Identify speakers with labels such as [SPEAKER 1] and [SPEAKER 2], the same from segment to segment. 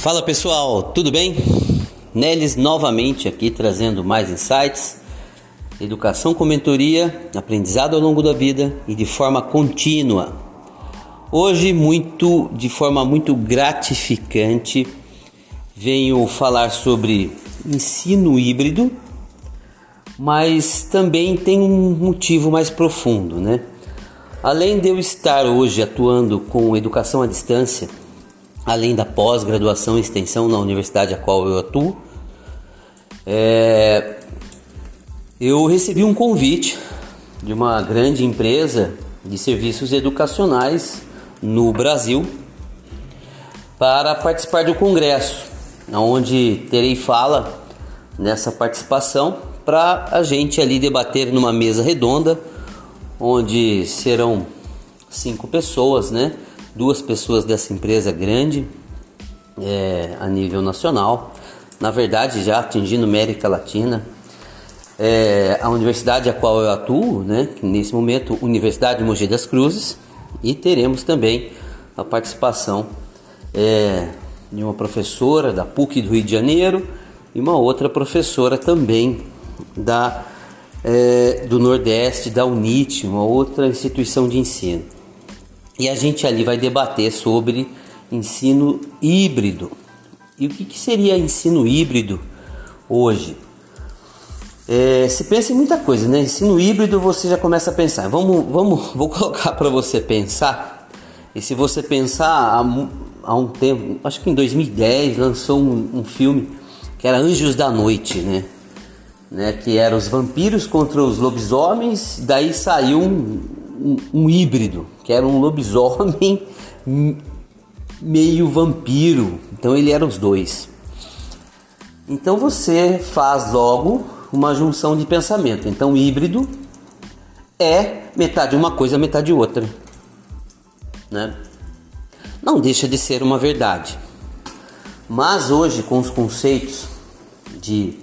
[SPEAKER 1] Fala pessoal, tudo bem? Neles novamente aqui trazendo mais insights, educação com mentoria, aprendizado ao longo da vida e de forma contínua. Hoje muito de forma muito gratificante venho falar sobre ensino híbrido, mas também tem um motivo mais profundo, né? Além de eu estar hoje atuando com educação à distância, além da pós-graduação e extensão na universidade a qual eu atuo, é, eu recebi um convite de uma grande empresa de serviços educacionais no Brasil para participar do congresso, onde terei fala nessa participação para a gente ali debater numa mesa redonda, onde serão cinco pessoas, né? duas pessoas dessa empresa grande é, a nível nacional, na verdade já atingindo América Latina. É, a universidade a qual eu atuo, né, nesse momento, Universidade Mogi das Cruzes, e teremos também a participação é, de uma professora da PUC do Rio de Janeiro e uma outra professora também da, é, do Nordeste, da UNIT, uma outra instituição de ensino e a gente ali vai debater sobre ensino híbrido. E o que, que seria ensino híbrido hoje? É, se pensa em muita coisa, né? Ensino híbrido você já começa a pensar. Vamos, vamos, vou colocar para você pensar. E se você pensar há, um tempo, acho que em 2010 lançou um, um filme que era Anjos da Noite, né? né? Que era os vampiros contra os lobisomens. Daí saiu um, um, um híbrido, que era um lobisomem meio vampiro. Então ele era os dois. Então você faz logo uma junção de pensamento. Então híbrido é metade uma coisa, metade outra. Né? Não deixa de ser uma verdade. Mas hoje, com os conceitos de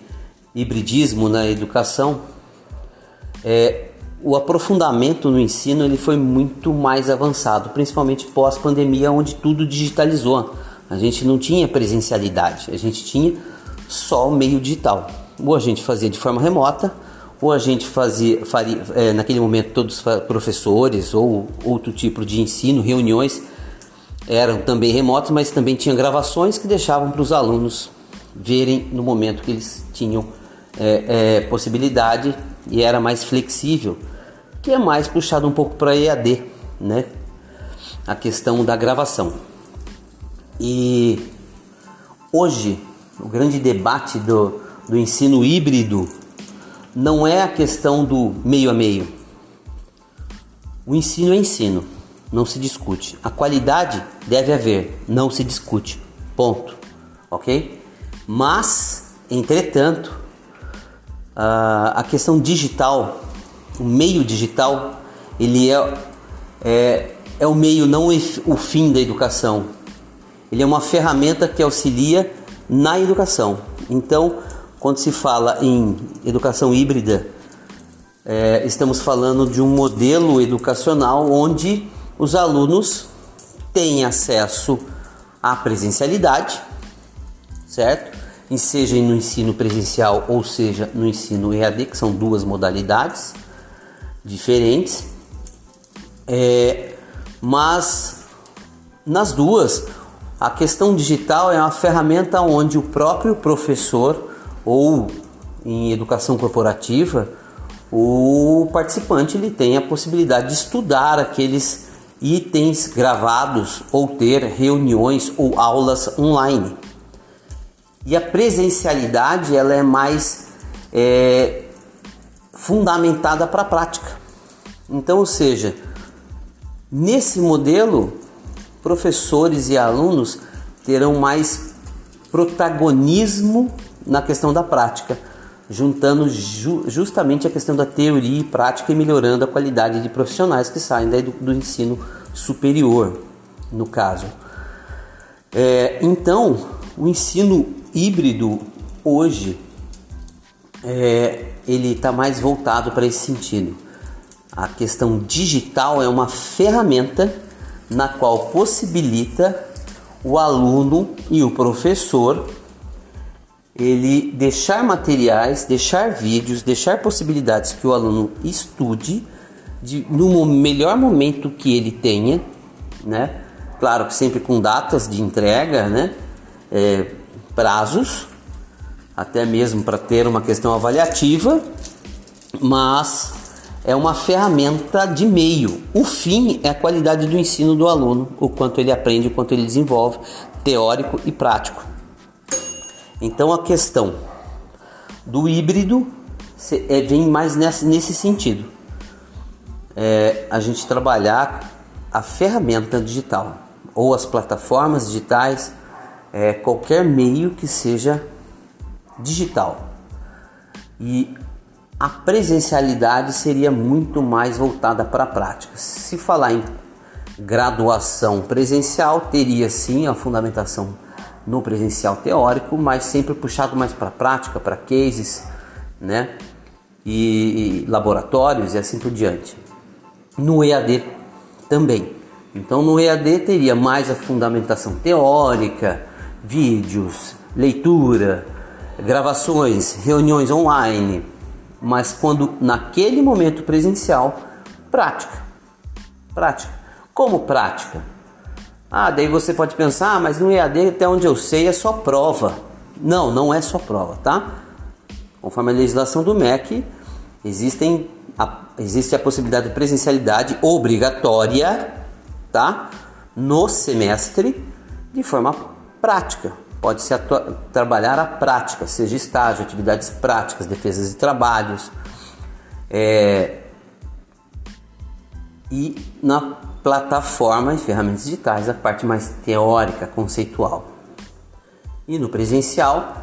[SPEAKER 1] hibridismo na educação, é, o aprofundamento no ensino ele foi muito mais avançado, principalmente pós-pandemia, onde tudo digitalizou. A gente não tinha presencialidade, a gente tinha só o meio digital. Ou a gente fazia de forma remota, ou a gente fazia, faria, é, naquele momento todos os professores ou outro tipo de ensino, reuniões eram também remotos, mas também tinha gravações que deixavam para os alunos verem no momento que eles tinham é, é, possibilidade e era mais flexível, que é mais puxado um pouco para EAD, né? A questão da gravação. E hoje o grande debate do, do ensino híbrido não é a questão do meio a meio. O ensino é ensino, não se discute. A qualidade deve haver, não se discute. Ponto. Ok? Mas, entretanto, a questão digital, o meio digital, ele é, é, é o meio, não o fim da educação. Ele é uma ferramenta que auxilia na educação. Então, quando se fala em educação híbrida, é, estamos falando de um modelo educacional onde os alunos têm acesso à presencialidade, certo? e seja no ensino presencial ou seja no ensino EAD, que são duas modalidades diferentes. É, mas nas duas, a questão digital é uma ferramenta onde o próprio professor ou em educação corporativa, o participante ele tem a possibilidade de estudar aqueles itens gravados ou ter reuniões ou aulas online. E a presencialidade ela é mais é, fundamentada para a prática. Então, ou seja, nesse modelo, professores e alunos terão mais protagonismo na questão da prática, juntando ju justamente a questão da teoria e prática e melhorando a qualidade de profissionais que saem do, do ensino superior, no caso. É, então, o ensino híbrido hoje é, ele está mais voltado para esse sentido. A questão digital é uma ferramenta na qual possibilita o aluno e o professor ele deixar materiais, deixar vídeos, deixar possibilidades que o aluno estude de, no melhor momento que ele tenha, né? Claro que sempre com datas de entrega, né? É, prazos, até mesmo para ter uma questão avaliativa, mas é uma ferramenta de meio. O fim é a qualidade do ensino do aluno, o quanto ele aprende, o quanto ele desenvolve, teórico e prático. Então a questão do híbrido é, vem mais nesse, sentido. É, a gente trabalhar a ferramenta digital ou as plataformas digitais, é, qualquer meio que seja digital. E a presencialidade seria muito mais voltada para a prática. Se falar em graduação presencial, teria sim a fundamentação no presencial teórico, mas sempre puxado mais para a prática, para cases, né? E, e laboratórios e assim por diante. No EAD também. Então no EAD teria mais a fundamentação teórica, vídeos, leitura, gravações, reuniões online, mas quando naquele momento presencial, prática. Prática. Como prática? Ah, daí você pode pensar, ah, mas no EAD, até onde eu sei, é só prova. Não, não é só prova, tá? Conforme a legislação do MEC, existem a, existe a possibilidade de presencialidade obrigatória, tá? No semestre, de forma prática. Pode-se trabalhar a prática, seja estágio, atividades práticas, defesas de trabalhos. É, e na plataforma e ferramentas digitais, a parte mais teórica, conceitual. E no presencial,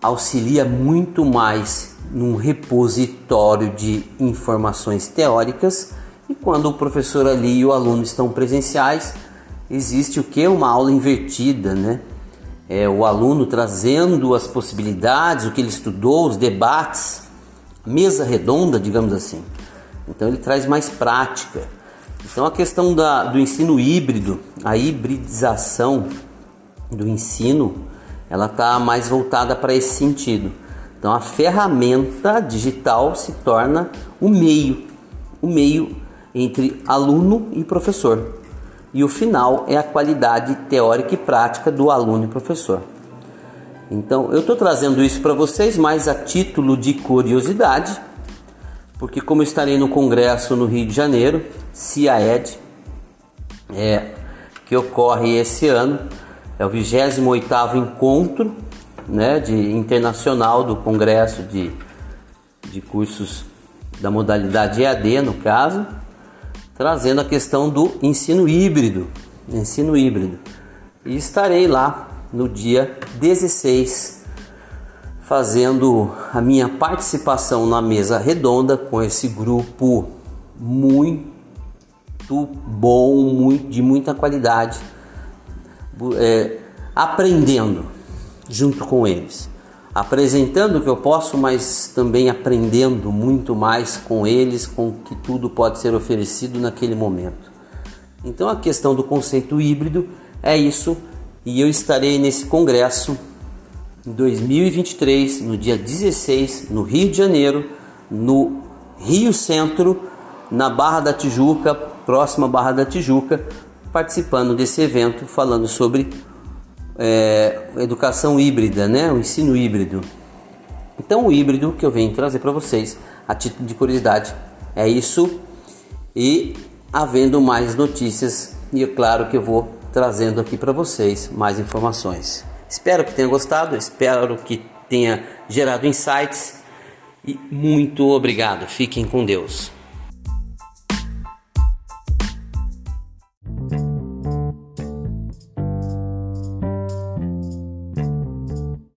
[SPEAKER 1] auxilia muito mais num repositório de informações teóricas e quando o professor ali e o aluno estão presenciais, existe o que? Uma aula invertida, né? É, o aluno trazendo as possibilidades, o que ele estudou, os debates, mesa redonda, digamos assim. Então ele traz mais prática então a questão da, do ensino híbrido, a hibridização do ensino, ela está mais voltada para esse sentido. Então a ferramenta digital se torna o meio, o meio entre aluno e professor. E o final é a qualidade teórica e prática do aluno e professor. Então eu estou trazendo isso para vocês mais a título de curiosidade porque como estarei no congresso no Rio de Janeiro, CIAED, é, que ocorre esse ano, é o 28º encontro né, de, internacional do congresso de, de cursos da modalidade EAD, no caso, trazendo a questão do ensino híbrido, ensino híbrido. E estarei lá no dia 16 fazendo a minha participação na mesa redonda com esse grupo muito bom, muito, de muita qualidade, é, aprendendo junto com eles, apresentando o que eu posso, mas também aprendendo muito mais com eles, com que tudo pode ser oferecido naquele momento. Então a questão do conceito híbrido é isso, e eu estarei nesse congresso 2023, no dia 16, no Rio de Janeiro, no Rio Centro, na Barra da Tijuca, próxima Barra da Tijuca, participando desse evento, falando sobre é, educação híbrida, né? o ensino híbrido. Então, o híbrido que eu venho trazer para vocês, a título de curiosidade, é isso. E havendo mais notícias, e é claro que eu vou trazendo aqui para vocês mais informações. Espero que tenha gostado, espero que tenha gerado insights e muito obrigado. Fiquem com Deus.